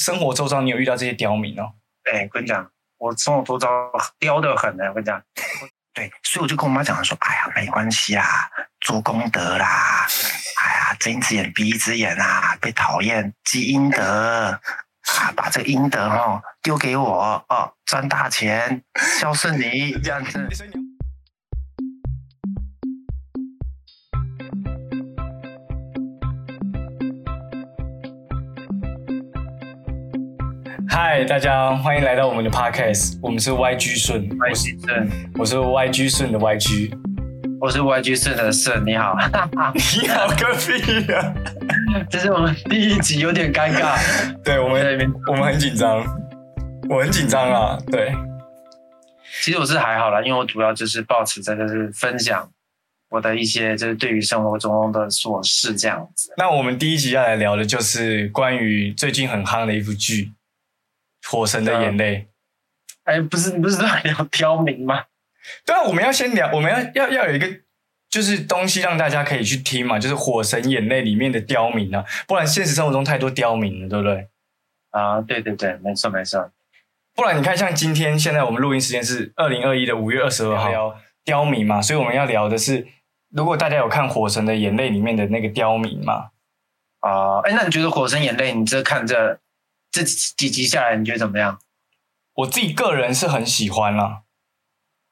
生活周遭你有遇到这些刁民哦？哎，跟你讲，我生活周遭刁的很呢。我跟你讲，对，所以我就跟我妈讲说，哎呀，没关系啦，做功德啦，哎呀，睁一只眼闭一只眼啊，被讨厌积阴德啊，把这个阴德哦丢给我哦，赚大钱，孝顺你这样子。嗨，大家欢迎来到我们的 podcast，我们是 YG 顺，YG 顺，我是 YG 顺的 YG，我是 YG 顺的顺，你好，你好个屁啊！这是我们第一集，有点尴尬。对我们在那边，我们很紧张，我很紧张啊，对，其实我是还好啦，因为我主要就是保持着就是分享我的一些就是对于生活中的琐事这样子。那我们第一集要来聊的就是关于最近很夯的一部剧《火神的眼泪》。哎，不是，你不是在聊刁民吗？对啊，我们要先聊，我们要要要有一个就是东西让大家可以去听嘛，就是《火神眼泪》里面的刁民啊，不然现实生活中太多刁民了，对不对？啊，对对对，没错没错。不然你看，像今天现在我们录音时间是二零二一的五月二十二号，聊刁民嘛，所以我们要聊的是，如果大家有看《火神的眼泪》里面的那个刁民嘛，啊，哎，那你觉得《火神眼泪》你这看这这几集下来，你觉得怎么样？我自己个人是很喜欢啦，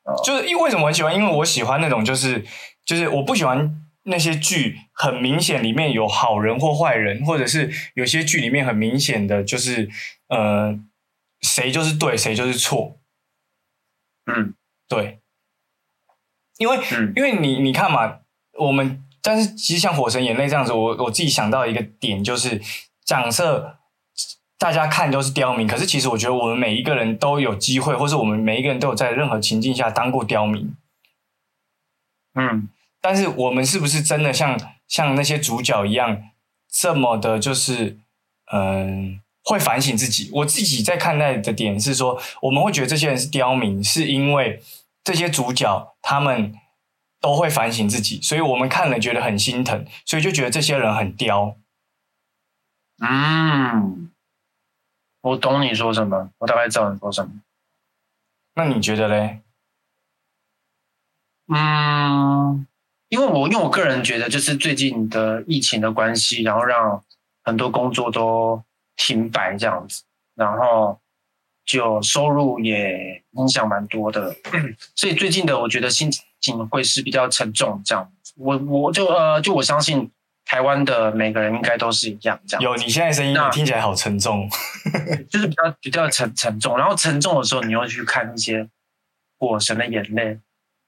哦就是因为为什么很喜欢？因为我喜欢那种就是就是我不喜欢那些剧很明显里面有好人或坏人，或者是有些剧里面很明显的就是呃谁就是对谁就是错，嗯对，因为嗯因为你你看嘛，我们但是其实像《火神眼泪》这样子，我我自己想到一个点就是，假设大家看都是刁民，可是其实我觉得我们每一个人都有机会，或是我们每一个人都有在任何情境下当过刁民，嗯但是我们是不是真的像像那些主角一样，这么的，就是嗯、会反省自己？我自己在看待的点是说，我们会觉得这些人是刁民，是因为这些主角他们都会反省自己，所以我们看了觉得很心疼，所以就觉得这些人很刁。嗯，我懂你说什么，我大概知道你说什么。那你觉得嘞？嗯，因为我因为我个人觉得，就是最近的疫情的关系，然后让很多工作都停摆这样子，然后就收入也影响蛮多的，所以最近的我觉得心情会是比较沉重这样子。我我就呃就我相信台湾的每个人应该都是一样这样，有，你现在声音听起来好沉重。就是比较比较沉沉重，然后沉重的时候，你又去看一些《火神的眼泪》，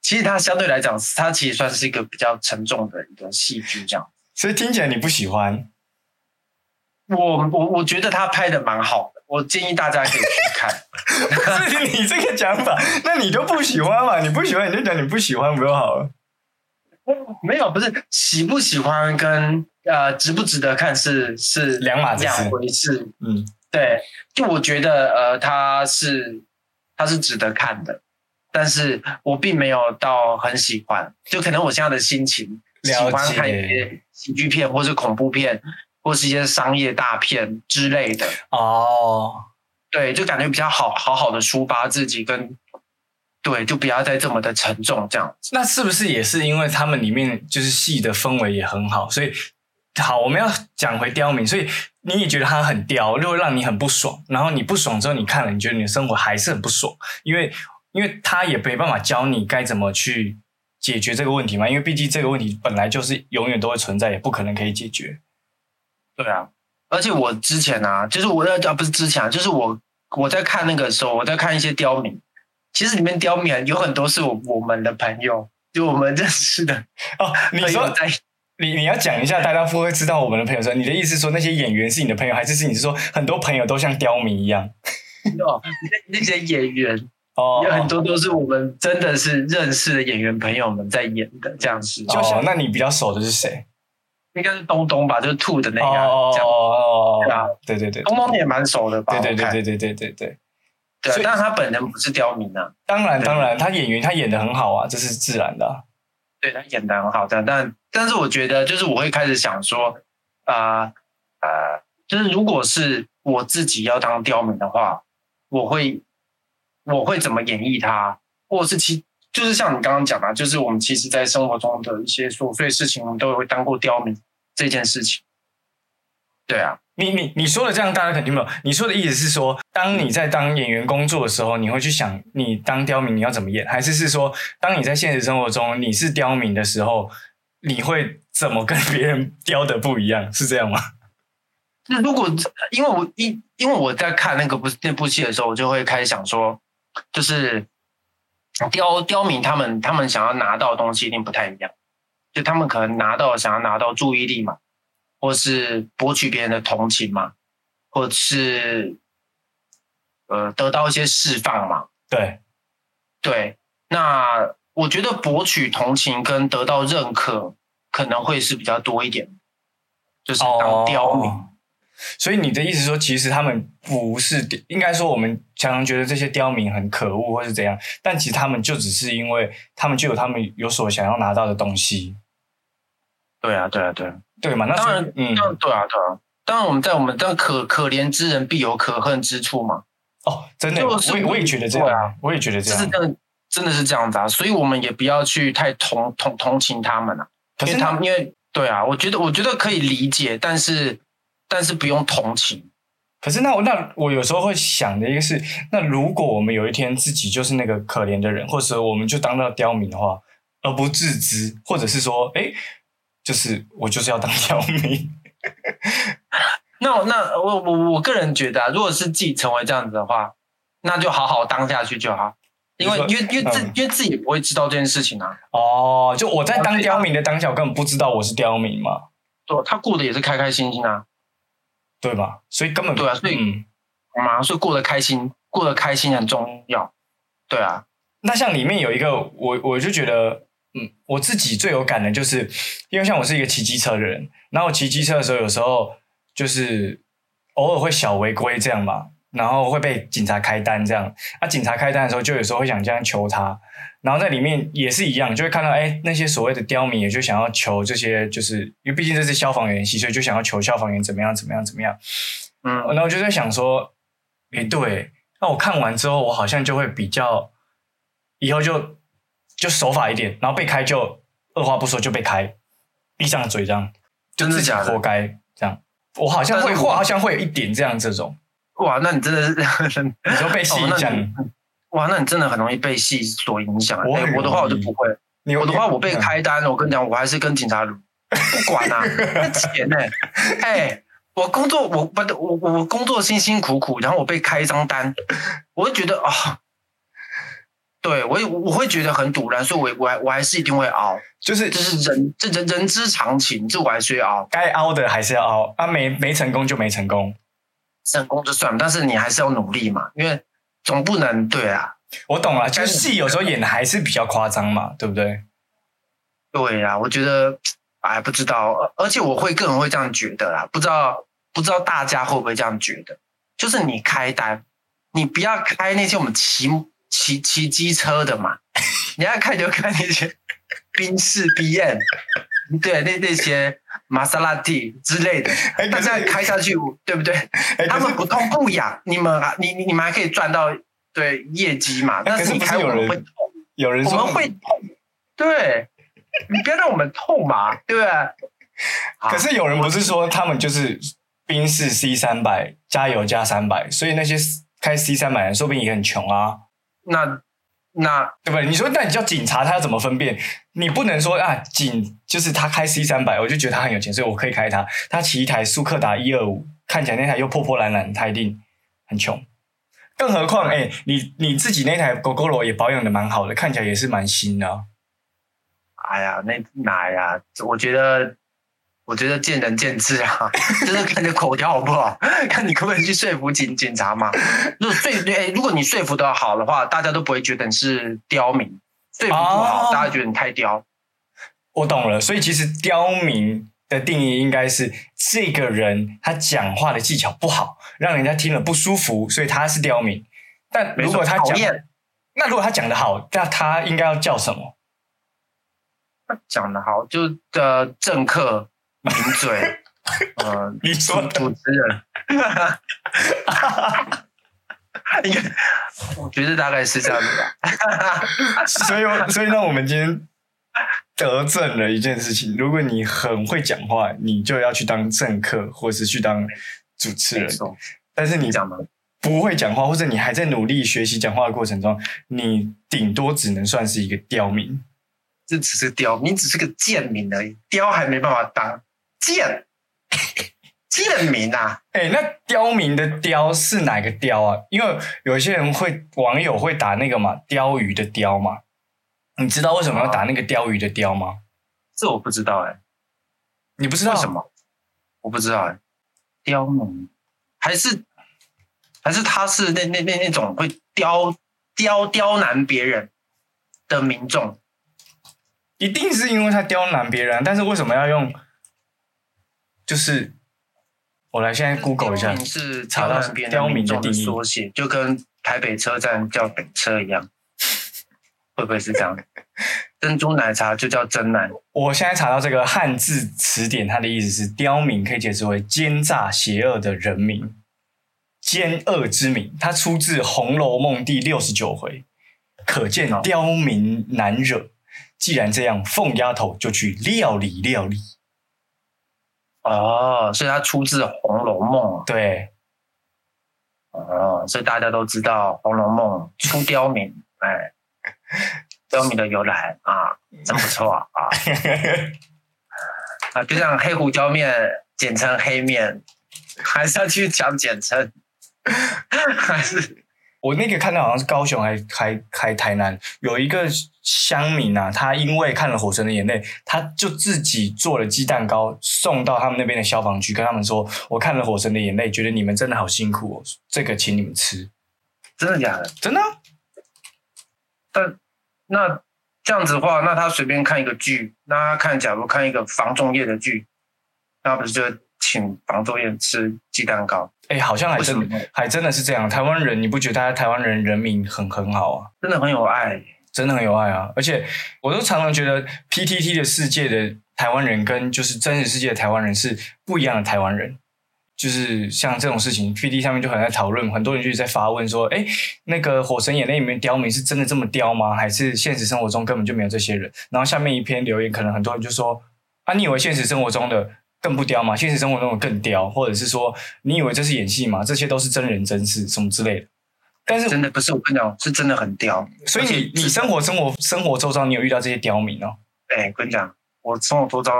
其实它相对来讲，它其实算是一个比较沉重的一个戏剧，这样。所以听起来你不喜欢。我我我觉得他拍的蛮好的，我建议大家可以去看。不是你这个讲法，那你就不喜欢嘛？你不喜欢你就讲你不喜欢不就好了？没有，不是喜不喜欢跟呃值不值得看是是两码子两回事。嗯，对，就我觉得呃，它是它是值得看的，但是我并没有到很喜欢，就可能我现在的心情喜欢看一些喜剧片，或是恐怖片，或是一些商业大片之类的。哦，对，就感觉比较好好好的抒发自己跟。对，就不要再这么的沉重，这样子。那是不是也是因为他们里面就是戏的氛围也很好，所以好，我们要讲回刁民，所以你也觉得他很刁，就会让你很不爽。然后你不爽之后，你看了，你觉得你的生活还是很不爽，因为因为他也没办法教你该怎么去解决这个问题嘛，因为毕竟这个问题本来就是永远都会存在，也不可能可以解决。对啊，而且我之前啊，就是我在啊，不是之前啊，就是我我在看那个时候，我在看一些刁民，其实里面刁民有很多是我我们的朋友，就我们认识的 哦，你说在。你你要讲一下，大家不会知道我们的朋友说，你的意思是说那些演员是你的朋友，还是是你是说很多朋友都像刁民一样？哦，那那些演员哦，有很多都是我们真的是认识的演员朋友们在演的，这样子。就像、那你比较熟的是谁？应该是东东吧，就是兔的那个哦、哦。哦对啊，对对对，东东也蛮熟的吧？对对对对对对对对。对啊但是他本人不是刁民啊，当然当然，他演员他演的很好啊，这是自然的。啊、对他演的很好，但但但是我觉得就是我会开始想说，啊呃，就是如果是我自己要当刁民的话，我会我会怎么演绎他，或者是其就是像你刚刚讲的，就是我们其实在生活中的一些琐碎事情，我们都会当过刁民这件事情。对啊，你你你说的这样，大家肯定没有。你说的意思是说，当你在当演员工作的时候，你会去想你当刁民你要怎么演，还是是说，当你在现实生活中你是刁民的时候，你会怎么跟别人刁的不一样？是这样吗？那如果因为我因因为我在看那个部那部戏的时候，我就会开始想说，就是刁刁民他们他们想要拿到的东西一定不太一样，就他们可能拿到想要拿到注意力嘛。或是博取别人的同情嘛，或者是呃得到一些释放嘛？对，对。那我觉得博取同情跟得到认可可能会是比较多一点，就是当刁民。所以你的意思说，其实他们不是，应该说我们常常觉得这些刁民很可恶或是怎样，但其实他们就只是因为他们就有他们有所想要拿到的东西。对啊，对啊，对。对嘛？那当然，嗯，对啊，对啊。当然，我们在我们但可可怜之人必有可恨之处嘛。哦，真的，我我也觉得这样啊，我也觉得这样，是真的，真的是这样子啊。所以我们也不要去太同同同情他们啊，因为他们因为对啊，我觉得我觉得可以理解，但是但是不用同情。可是那我那我有时候会想的一个是，那如果我们有一天自己就是那个可怜的人，或者我们就当到刁民的话，而不自知，或者是说，哎。就是我就是要当 刁民，那那我我我个人觉得，啊，如果是自己成为这样子的话，那就好好当下去就好，因为因为因为自因为自己也不会知道这件事情啊。哦，就我在当刁民的当下，我根本不知道我是刁民嘛。对，他过得也是开开心心啊，对吧？所以根本对啊，所以嘛，所以过得开心，过得开心很重要。对啊，那像里面有一个，我我就觉得。嗯，我自己最有感的就是，因为像我是一个骑机车的人，然后骑机车的时候，有时候就是偶尔会小违规这样嘛，然后会被警察开单这样。那警察开单的时候，就有时候会想这样求他，然后在里面也是一样，就会看到哎那些所谓的刁民，也就想要求这些，就是因为毕竟这是消防员系，所以就想要求消防员怎么样怎么样怎么样。嗯，然后我就在想说，哎对，那我看完之后，我好像就会比较以后就。就守法一点，然后被开就二话不说就被开，闭上嘴这样，就自己活该这样。我好像会，我好像会有一点这样这种。哇，那你真的是 你说被戏影响？哇，那你真的很容易被戏所影响。我我的话我就不会，我的话我被开单，我跟你讲，我还是跟警察不管啊，那钱呢？哎，我工作我不我我工作辛辛苦苦，然后我被开一张单，我就觉得啊。对我我会觉得很堵然，所以我我还我还是一定会熬，就是就是人这人人之常情，这我还是要熬，该熬的还是要熬啊，没没成功就没成功，成功就算了，但是你还是要努力嘛，因为总不能对啊，我懂了，就是戏有时候演的还是比较夸张嘛，对不对？对呀，我觉得哎不知道，而且我会个人会这样觉得啦，不知道不知道大家会不会这样觉得，就是你开单，你不要开那些我们骑。骑骑机车的嘛，你要看就看那些 宾士 B M，对，那那些玛莎拉蒂之类的，大家开下去，对不对？他们不痛不痒，你们啊，你你们还可以赚到对业绩嘛？但是你开我们会痛，有人我们会痛，对，你不要让我们痛嘛，对不对？可是有人不是说他们就是宾士 C 三百加油加三百，所以那些开 C 三百的说不定也很穷啊。那那对不对？你说那你叫警察，他要怎么分辨？你不能说啊，警就是他开 C 三百，我就觉得他很有钱，所以我可以开他。他骑一台苏克达一二五，看起来那台又破破烂烂，他一定很穷。更何况，哎，你你自己那台狗狗罗也保养的蛮好的，看起来也是蛮新的。哎呀，那哪呀？我觉得。我觉得见仁见智啊，就是看你口条好不好，看你可不可以去说服警警察嘛。如果说哎，如果你说服的好的话，大家都不会觉得你是刁民；说服不好，大家觉得你太刁。我懂了，所以其实刁民的定义应该是这个人他讲话的技巧不好，让人家听了不舒服，所以他是刁民。但如果他讲，那如果他讲的好，那他应该要叫什么？讲的好，就的政客。名嘴。呃，你说主持人，应该我觉得大概是这样子吧。所以，所以呢，我们今天得证了一件事情：如果你很会讲话，你就要去当政客，或是去当主持人。但是你你讲的不会讲话，或者你还在努力学习讲话的过程中，你顶多只能算是一个刁民。这只是刁，你只是个贱民而已，刁还没办法当贱，贱民啊！哎，那刁民的刁是哪个刁啊？因为有一些人会网友会打那个嘛，鲷鱼的鲷嘛。你知道为什么要打那个鲷鱼的鲷吗？这我不知道哎、你不知道为什？么？我不知道哎、刁民还是还是他是那那那那种会刁刁刁难别人的民众，一定是因为他刁难别人，但是为什么要用？就是我来现在 Google 一下是查到刁民的的定义缩写，就跟台北车站叫北车一样，会不会是这样？珍珠奶茶就叫真奶，我现在查到这个汉字词典，它的意思是刁民可以解释为奸诈邪恶的人民，奸恶之名。它出自《红楼梦》第六十九回，可见哦刁民难惹。既然这样，凤丫头就去料理料理。哦，所以它出自《红楼梦》对，哦，所以大家都知道《红楼梦》出刁民，哎，刁民的由来啊，真不错啊啊！就像黑胡椒面简称黑面，还是要去讲简称，还是我那个看到好像是高雄还还还台南有一个乡民啊，他因为看了《火神的眼泪》，他就自己做了鸡蛋糕送到他们那边的消防局，跟他们说：“我看了《火神的眼泪》，觉得你们真的好辛苦哦，这个请你们吃。真的假的？”真的啊、但那这样子的话，那他随便看一个剧，那他看假如看一个防重业的剧，那不是就请防重业吃鸡蛋糕？哎，好像还真还真的是这样。台湾人，你不觉得台湾人人民很很好啊？真的很有爱。真的很有爱啊！而且我都常常觉得 PTT 的世界的台湾人跟就是真实世界的台湾人是不一样的台湾人。就是像这种事情，PTT 上面就很在讨论，很多人就在发问说：“哎，那个《火神眼泪》里面刁民是真的这么刁吗？还是现实生活中根本就没有这些人？”然后下面一篇留言，可能很多人就说：“啊，你以为现实生活中的更不刁嘛？现实生活中的更刁，或者是说你以为这是演戏吗？这些都是真人真事，什么之类的。”但是真的不是我跟你讲，是真的很刁。所以你你生活生活生活周遭，你有遇到这些刁民哦？哎、我跟你讲，我生活周遭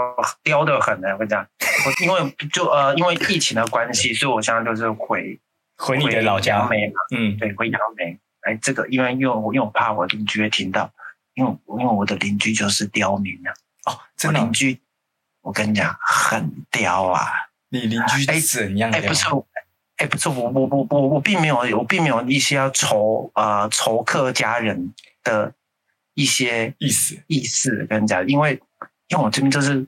刁的很呢。我跟你讲，我因为就呃因为疫情的关系，所以我现在就是回回你的老家杨，梅嘛，嗯，对，回杨梅。哎，这个因为因为我因为我怕我邻居会听到，因为因为我的邻居就是刁民啊，哦，真的哦邻，居，我跟你讲很刁啊。你邻居哎哎，怎样刁？不是，哎，不是我我我我我并没有我并没有一些要仇呃仇客家人的一些意思意思跟你讲，因为因为我这边就是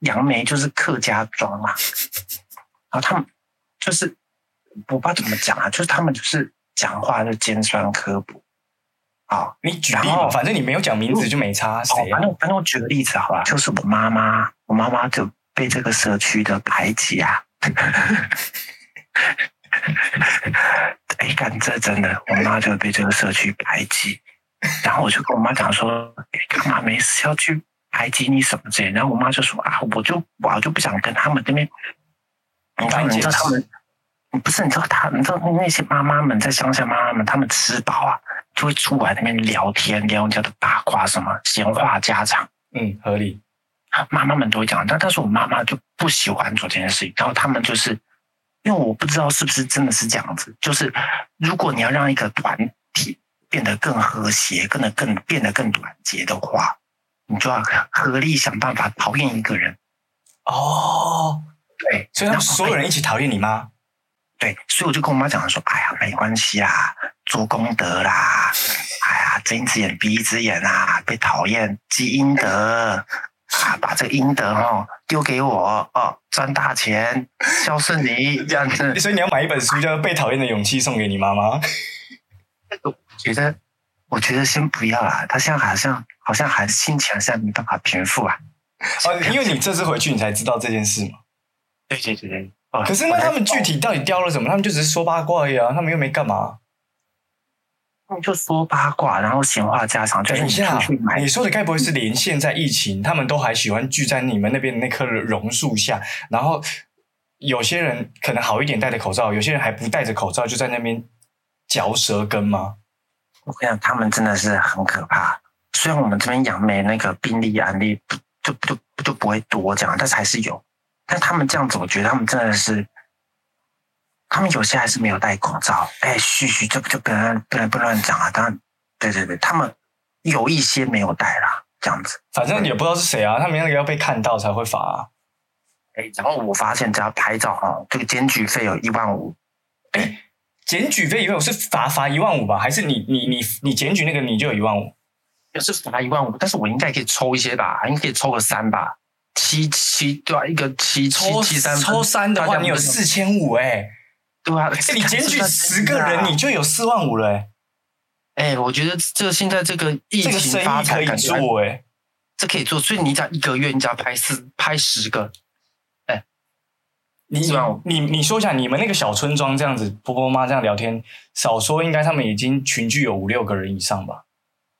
杨梅就是客家庄嘛，然后他们就是我不知道怎么讲啊，就是他们就是讲话就尖酸刻薄好。你举例反正你没有讲名字就没差，哦，谁啊反？正反正我举个例子好了，就是我妈妈，我妈妈就被这个社区的排挤啊。哎，干这真的，我妈就被这个社区排挤，然后我就跟我妈讲说，哎干嘛没事要去排挤你什么之类的，然后我妈就说啊，我就我就不想跟他们这边，你知道你知道他们。不是，你知道他，你知道那些妈妈们在乡下，妈妈们他们吃饱啊，就会出来那边聊天，聊人家的八卦，什么闲话家常。嗯，合理。妈妈们都会讲，但但是我妈妈就不喜欢做这件事情。然后他们就是，因为我不知道是不是真的是这样子，就是如果你要让一个团体变得更和谐，变得更变得更团结的话，你就要合力想办法讨厌一个人。哦，对，所以他们然后所有人一起讨厌你吗。对，所以我就跟我妈讲说，哎呀，没关系啊，做功德啦，哎呀，睁一只眼闭一只眼啊，被讨厌积阴德啊，把这个阴德哦丢给我哦，赚大钱，孝顺你这样子。所以你要买一本书叫《被讨厌的勇气》送给你妈妈。我 觉得，我觉得先不要啦，他现在好像好像还心情好像没办法平复啊。哦，因为你这次回去你才知道这件事嘛。对对对对。哦可是那他们具体到底雕了什么？他们就只是说八卦而已啊，他们又没干嘛。他们就说八卦，然后闲话家常，就是你等一下出去，买你说的该不会是连现在疫情，他们都还喜欢聚在你们那边的那棵榕树下，然后有些人可能好一点戴着口罩，有些人还不戴着口罩，就在那边嚼舌根吗？我跟你讲，他们真的是很可怕。虽然我们这边杨梅那个病例案例不就就就不会多这样，但是还是有。但他们这样子，我觉得他们真的是，他们有些还是没有戴口罩。哎，嘘嘘，这就不能不能不能乱讲啊！当然，对对对，他们有一些没有戴啦，这样子。反正也不知道是谁啊，他们那个要被看到才会罚、啊。哎，然后我发现只要拍照啊，这个检举费有一万五。检举费一万五是罚罚一万五吧？还是你你你你检举那个你就有一万五？也是罚一万五，但是我应该可以抽一些吧，应该可以抽个三吧，七七对吧、一个七七抽七三分抽三的话，你有四千五哎！对啊，哎你检举十个人，你就有四万五了哎、哎，我觉得这现在这个疫情发意可以展感觉做哎、这可以做，所以你讲一个月，你只要拍四拍十个，哎你你你说一下，你们那个小村庄这样子，婆婆妈妈这样聊天，少说应该他们已经群聚有五六个人以上吧？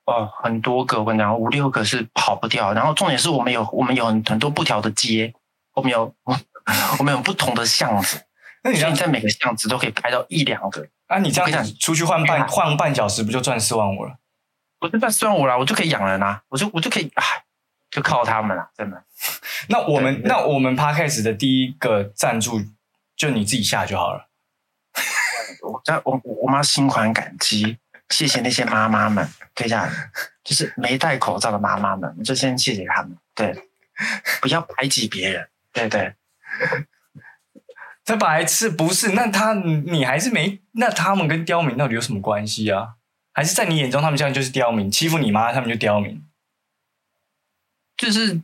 哦，很多个，我跟你讲，五六个是跑不掉。然后重点是我们有我们有很很多不条的街，我们有 我们有不同的巷子，那你这样在每个巷子都可以拍到一两个。啊，你这样子出去换半换半小时，不就赚四万五了？我就算算我啦，我就可以养人啦，我就我就可以，哎，就靠他们啦，真的。那我们那我们 podcast 的第一个赞助就你自己下就好了。我在我我我妈心怀感激，谢谢那些妈妈们，对呀，就是没戴口罩的妈妈们，就先谢谢他们，对，不要排挤别人，对对，这白痴不是？那他你还是没？那他们跟刁民到底有什么关系啊？还是在你眼中他们这样就是刁民，欺负你妈他们就刁民？就是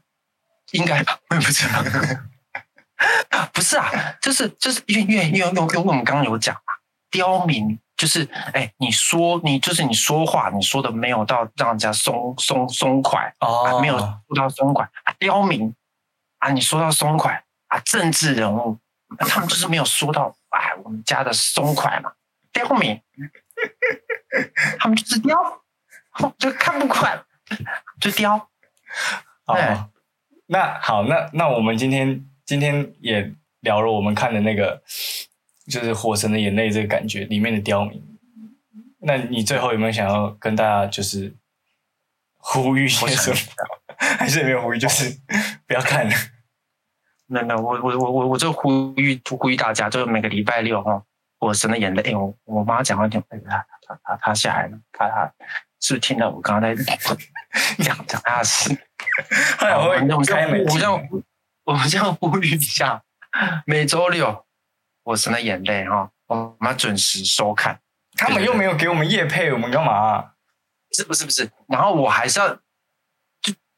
应该吧，我也不知道，不是啊，就是就是因为因为因为因为我们刚刚有讲嘛，刁民就是哎，你说你就是你说话你说的没有到让人家松松松快。哦，啊，没有说到松快啊，刁民啊，你说到松快啊，政治人物，啊他们就是没有说到哎，我们家的松快嘛，刁民，他们就是刁，就看不惯，就刁。好那好，那那我们今天今天也聊了我们看的那个，就是《火神的眼泪》这个感觉里面的刁民。那你最后有没有想要跟大家就是呼吁些什么？还是也没有呼吁，就是不要看了。那那我我我我我就呼吁呼吁大家，就是每个礼拜六哈，我神的眼泪，哎，我我妈讲话听，哎，她她她她下来了，她她是不是听到我刚刚在讲讲 她的事？还有会我们这样开门我们这样，我们这样呼吁一下，每周六我神的眼泪哈，我们准时收看。他们又没有给我们夜配，我们干嘛、是不是不是？然后我还是要，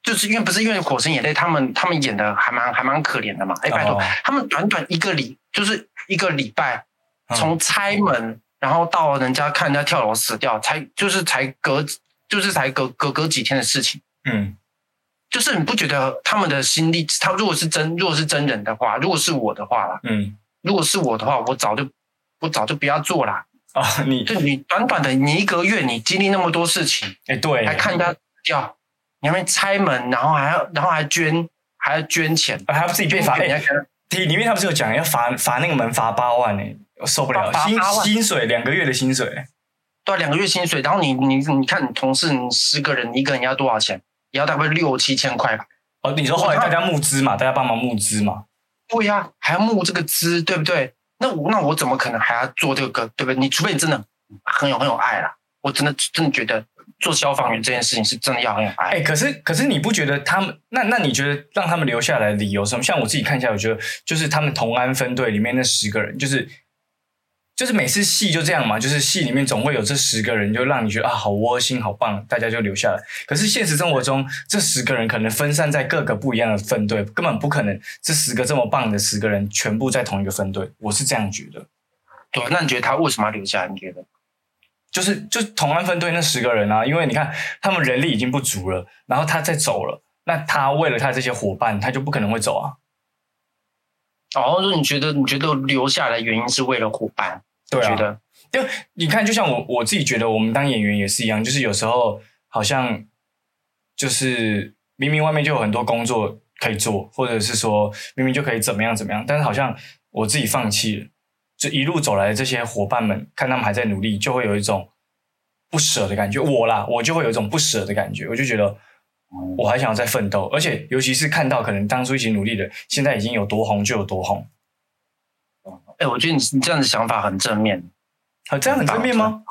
就就是因为不是因为《火神眼泪》他们他们演的还蛮还蛮可怜的嘛。哎，拜托，哦他们短短一个礼就是一个礼拜，嗯从拆门然后到人家看人家跳楼死掉，才就是才隔就是才隔隔隔几天的事情。嗯，就是你不觉得他们的心力，他如果是真如果是真人的话，如果是我的话啦，嗯，如果是我的话，我早就我早就不要做啦。哦，你就你短短的你一个月，你经历那么多事情。哎，对，还看人家掉，你还没拆门，然后还要，然后还捐，还要捐钱，还要自己被罚。哎，捐给人家看里里面他不是有讲要罚罚那个门罚八万呢、我受不了，薪薪水两个月的薪水。对啊，两个月薪水，然后你你你看你同事，你十个人，你一个人要多少钱？也要大概六七千块吧？哦，你说后来大家募资嘛，大家帮忙募资嘛，对呀、还要募这个资，对不对？那我那我怎么可能还要做这个，对不对？你除非你真的很有很有爱啦，我真的真的觉得做消防员这件事情是真的要很有爱。哎、可是可是你不觉得他们那那你觉得让他们留下来的理由什么？像我自己看一下，我觉得就是他们同安分队里面那十个人，就是就是每次戏就这样嘛，就是戏里面总会有这十个人，就让你觉得啊好窝心好棒，大家就留下来。可是现实生活中，这十个人可能分散在各个不一样的分队，根本不可能这十个这么棒的十个人全部在同一个分队。我是这样觉得。对，那你觉得他为什么要留下来？你觉得？就是就是同安分队那十个人啊，因为你看他们人力已经不足了，然后他再走了，那他为了他这些伙伴，他就不可能会走啊。然后说你觉得你觉得留下来原因是为了伙伴？对啊觉得就你看，就像我我自己觉得，我们当演员也是一样，就是有时候好像就是明明外面就有很多工作可以做，或者是说明明就可以怎么样怎么样，但是好像我自己放弃了，就一路走来的这些伙伴们，看他们还在努力，就会有一种不舍的感觉。我啦，我就会有一种不舍的感觉，我就觉得我还想要再奋斗，而且尤其是看到可能当初一起努力的，现在已经有多红就有多红，哎、我觉得你你这样的想法很正面，好，这样很正面吗？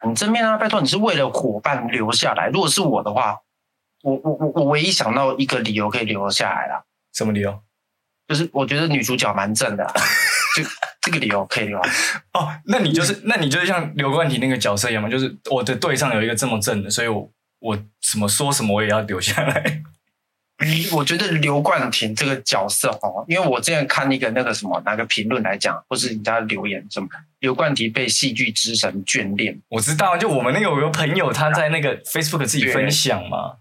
很正面啊！拜托，你是为了伙伴留下来。如果是我的话，我我我我唯一想到一个理由可以留下来啦，什么理由？就是我觉得女主角蛮正的啊，就这个理由可以留。哦，那你就是，那你就是像刘冠廷那个角色一样嘛，就是我的队上有一个这么正的，所以我我什么说什么我也要留下来。我觉得刘冠廷这个角色哦，因为我之前看一个那个什么哪个评论来讲，或是人家留言什么，刘冠廷被戏剧之神眷恋。我知道，就我们那个有个朋友他在那个 Facebook 自己分享嘛，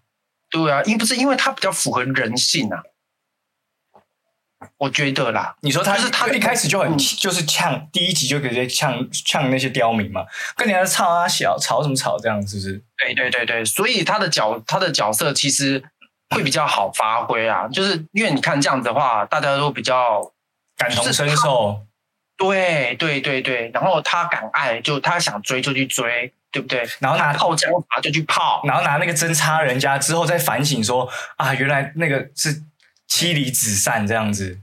对啊，因不是因为他比较符合人性啊，我觉得啦，你说他就是他一开始就很嗯就是呛，第一集就直接呛呛那些刁民嘛，跟人家吵啊小吵什么吵这样，是不是？对对对对，所以他的角他的角色其实会比较好发挥啊，就是因为你看这样子的话，大家都比较感同身受，对对对对，然后他敢爱，就他想追就去追，对不对？然后拿他泡椒茶就去泡，然后拿那个针插人家之后再反省说啊，原来那个是妻离子散这样子，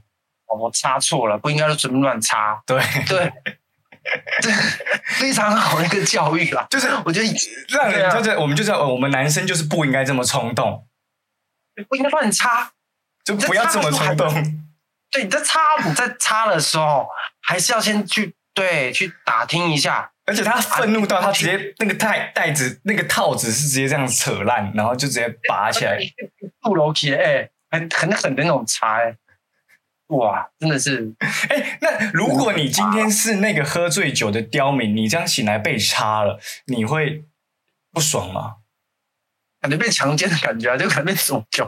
哦我插错了，不应该是随便乱插，对，对，这非常好的一个教育啦，就是我觉得让人就是我们就是我们男生就是不应该这么冲动，不应该乱插。就不要这么冲动。对，你在插你在插的时候，还是要先去对去打听一下。而且他愤怒到他直接那个带带子那个套子是直接这样扯烂，然后就直接拔起来。不楼梯，哎，很很狠的那种插，哎，哇，真的是 哎，那如果你今天是那个喝醉酒的刁民，你这样醒来被插了，你会不爽吗？感觉被强奸的感觉啊，就感觉被煮酒，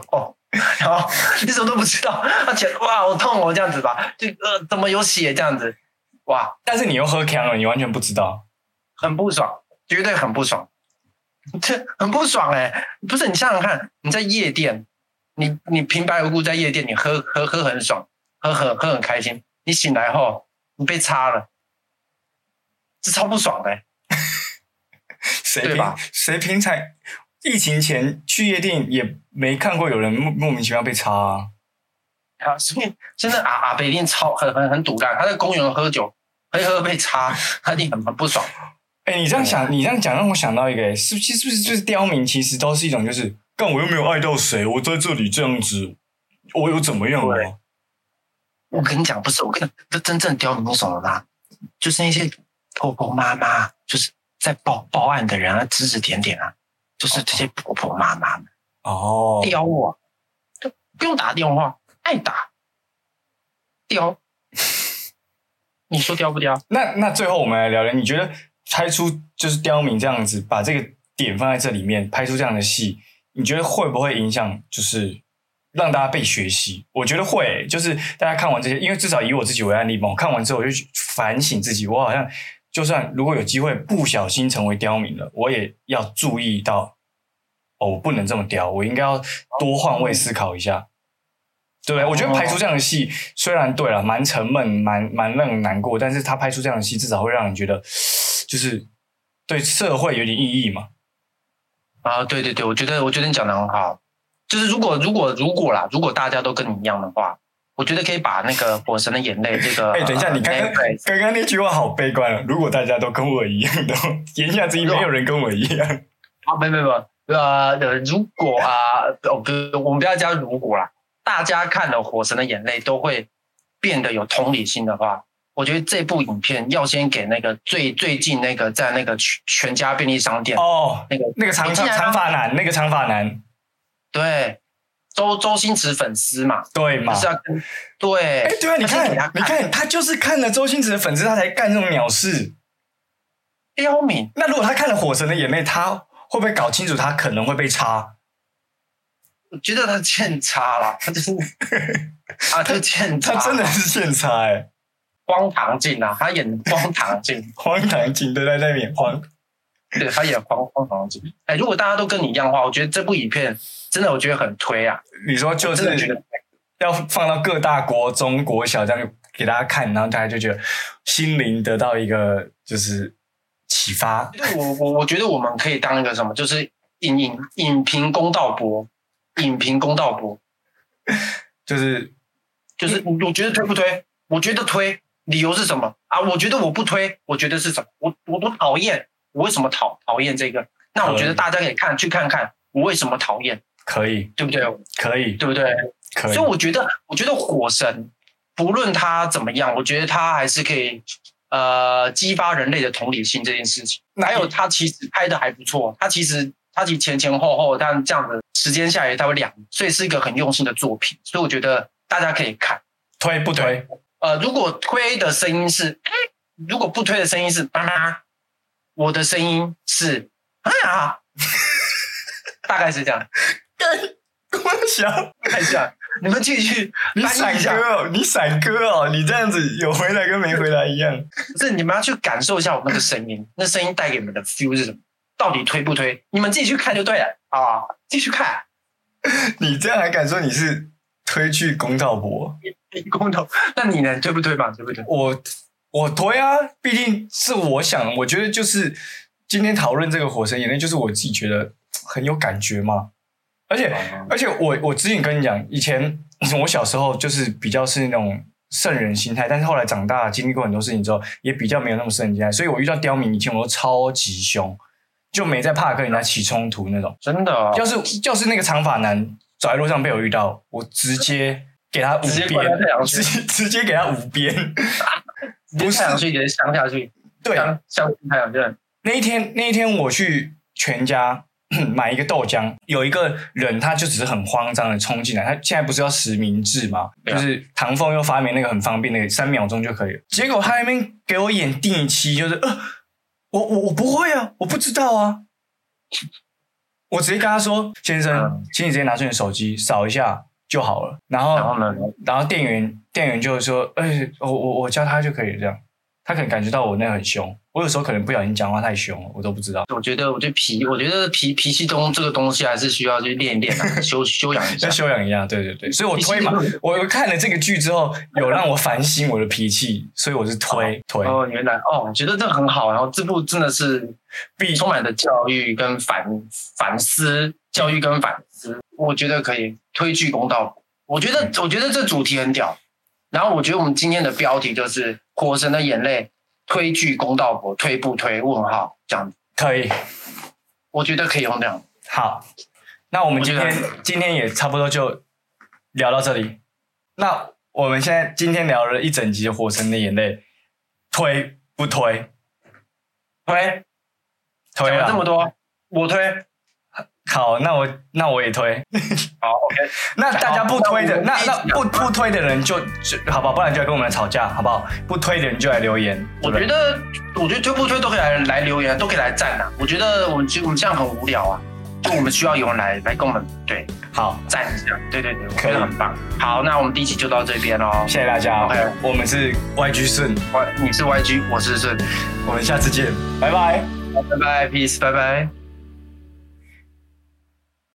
然后你什么都不知道，而且哇，好痛哦，这样子吧，就呃，怎么有血这样子，哇，但是你又喝强了，你完全不知道。很不爽，绝对很不爽，这 很不爽哎、不是你想想看，你在夜店，你你平白无故在夜店，你喝喝喝很爽，喝喝喝很开心，你醒来后你被插了，这超不爽的、欸。谁平谁平常疫情前去夜店也没看过有人莫莫名其妙被插啊？啊，所以真的阿阿北一定超很很很堵烂，他在公园喝酒，喝一喝被插，他一定很很不爽。哎、你这样想，你这样讲让我想到一个、欸，是不是是不是就是刁民？其实都是一种就是，干我又没有爱到谁，我在这里这样子，我有怎么样对啊？我跟你讲，不是我跟你，这真正刁民是什么啦？就是那些婆婆妈妈，就是在报报案的人啊，指指点点啊，就是这些婆婆妈妈们哦，刁我，就不用打电话，爱打刁。你说刁不刁？那那最后我们来聊聊，你觉得拍出就是刁民这样子，把这个点放在这里面，拍出这样的戏，你觉得会不会影响就是让大家被学习？我觉得会，就是大家看完这些，因为至少以我自己为案例嘛，我看完之后我就去反省自己，我好像就算如果有机会不小心成为刁民了，我也要注意到，哦，我不能这么刁，我应该要多换位思考一下。对，我觉得拍出这样的戏，虽然对了，蛮沉闷，蛮蛮让人难过，但是他拍出这样的戏，至少会让人觉得，就是对社会有点意义嘛。啊，对对对，我觉得我觉得你讲的很好。就是如果如果如果啦，如果大家都跟你一样的话，我觉得可以把那个《火神的眼泪》这个，哎、等一下，你刚刚刚刚那句话好悲观啊！如果大家都跟我一样的，言下之意没有人跟我一样。啊，没没没，呃呃，如果啊，哦不，我们不要加如果啦，大家看了《火神的眼泪》都会变得有同理心的话，我觉得这部影片要先给那个最最近那个在那个全全家便利商店、哦，那个那个长长长发男，那个长发男，对周周星驰粉丝嘛，对嘛对，哎、对啊，你看你看，他就是看了周星驰的粉丝，他才干这种鸟事。刁民，那如果他看了《火神的眼泪》，他会不会搞清楚他可能会被插？我觉得他欠差了，他就是啊，他欠他真的是欠差哎，荒唐镜啊，他演荒唐镜，荒唐镜对，在在演荒，对他演荒荒唐镜。哎，如果大家都跟你一样的话，我觉得这部影片真的，我觉得很推啊。你说就是要放到各大国中国小这样给大家看，然后大家就觉得心灵得到一个就是启发。我我我觉得我们可以当一个什么，就是影影影评公道博，影评公道博，就是就是我觉得推不推？我觉得推，理由是什么啊？我觉得我不推，我觉得是什么？我我我讨厌，我为什么讨讨厌这个？那我觉得大家可以看去看看，我为什么讨厌？可以，对不对？可以，对不对？可以。所以我觉得，我觉得火神不论他怎么样，我觉得他还是可以呃激发人类的同理心这件事情。还有他其实拍的还不错，他其实他其实前前后后，但这样的时间下来，他会两，所以是一个很用心的作品。所以我觉得大家可以看，推不推？呃，如果推的声音是，如果不推的声音是，妈妈，我的声音是啊，大概是这样。跟我想看一下，你们继续。你闪哥哦，你闪歌哦，你这样子有回来跟没回来一样。不是你们要去感受一下我那个声音，那声音带给你们的 feel 是什么？到底推不推？你们自己去看就对了啊，继续看。你这样还敢说你是推去公道博？公道？那你呢？推不推吧？对不对？我我推啊，毕竟是我想，我觉得就是今天讨论这个火神眼泪，就是我自己觉得很有感觉嘛。而且而且，我我之前跟你讲，以前我小时候就是比较是那种圣人心态，但是后来长大经历过很多事情之后，也比较没有那么圣人心态。所以我遇到刁民以前，我都超级凶，就没在怕跟人家起冲突那种。真的，要是要是那个长发男走在路上被我遇到，我直接给他五鞭，直接直接给他五鞭，不是太阳穴直接镶下去，对，镶太阳穴。那一天那一天我去全家。买一个豆浆，有一个人他就只是很慌张的冲进来。他现在不是要实名制吗？就是唐凤又发明那个很方便那个三秒钟就可以了。结果他那边给我演定期，就是呃，我我我不会啊，我不知道啊。我直接跟他说：“先生，请你直接拿出你手机扫一下就好了。”然后然后呢？然后店员店员就说：“哎，我我我教他就可以这样。”他可能感觉到我那很凶。我有时候可能不小心讲话太凶了，我都不知道。我觉得，我觉得脾，我觉得脾脾气东这个东西还是需要去练一练的，修修养一下。修养一下，对对对。所以我推嘛，我看了这个剧之后，有让我反省我的脾气，所以我是推推。哦，原来哦，我觉得这个很好。然后这部真的是必充满的教育跟反反思，教育跟反思，我觉得可以推剧公道。我觉得，我觉得这主题很屌。然后我觉得我们今天的标题就是《火神的眼泪》。推剧公道博推不推？问号这样可以，我觉得可以用这样。好，那我们今天今天也差不多就聊到这里。那我们现在今天聊了一整集《火神的眼泪》，推不推？推，推了这么多，我推。好，那我那我也推。好，OK。那大家不推的，那那不不推的人就就好吧，不然就来跟我们吵架，好不好？不推的人就来留言。我觉得，我觉得推不推都可以来来留言，都可以来赞啊。我觉得我们就我们这样很无聊啊，就我们需要有人来来跟我们对，好赞一下。对对对，我觉得很棒。好，那我们第一集就到这边喽，谢谢大家。OK，我们是 YG 顺你是 YG，我是顺，我们下次见，拜拜，拜拜，Peace，拜拜。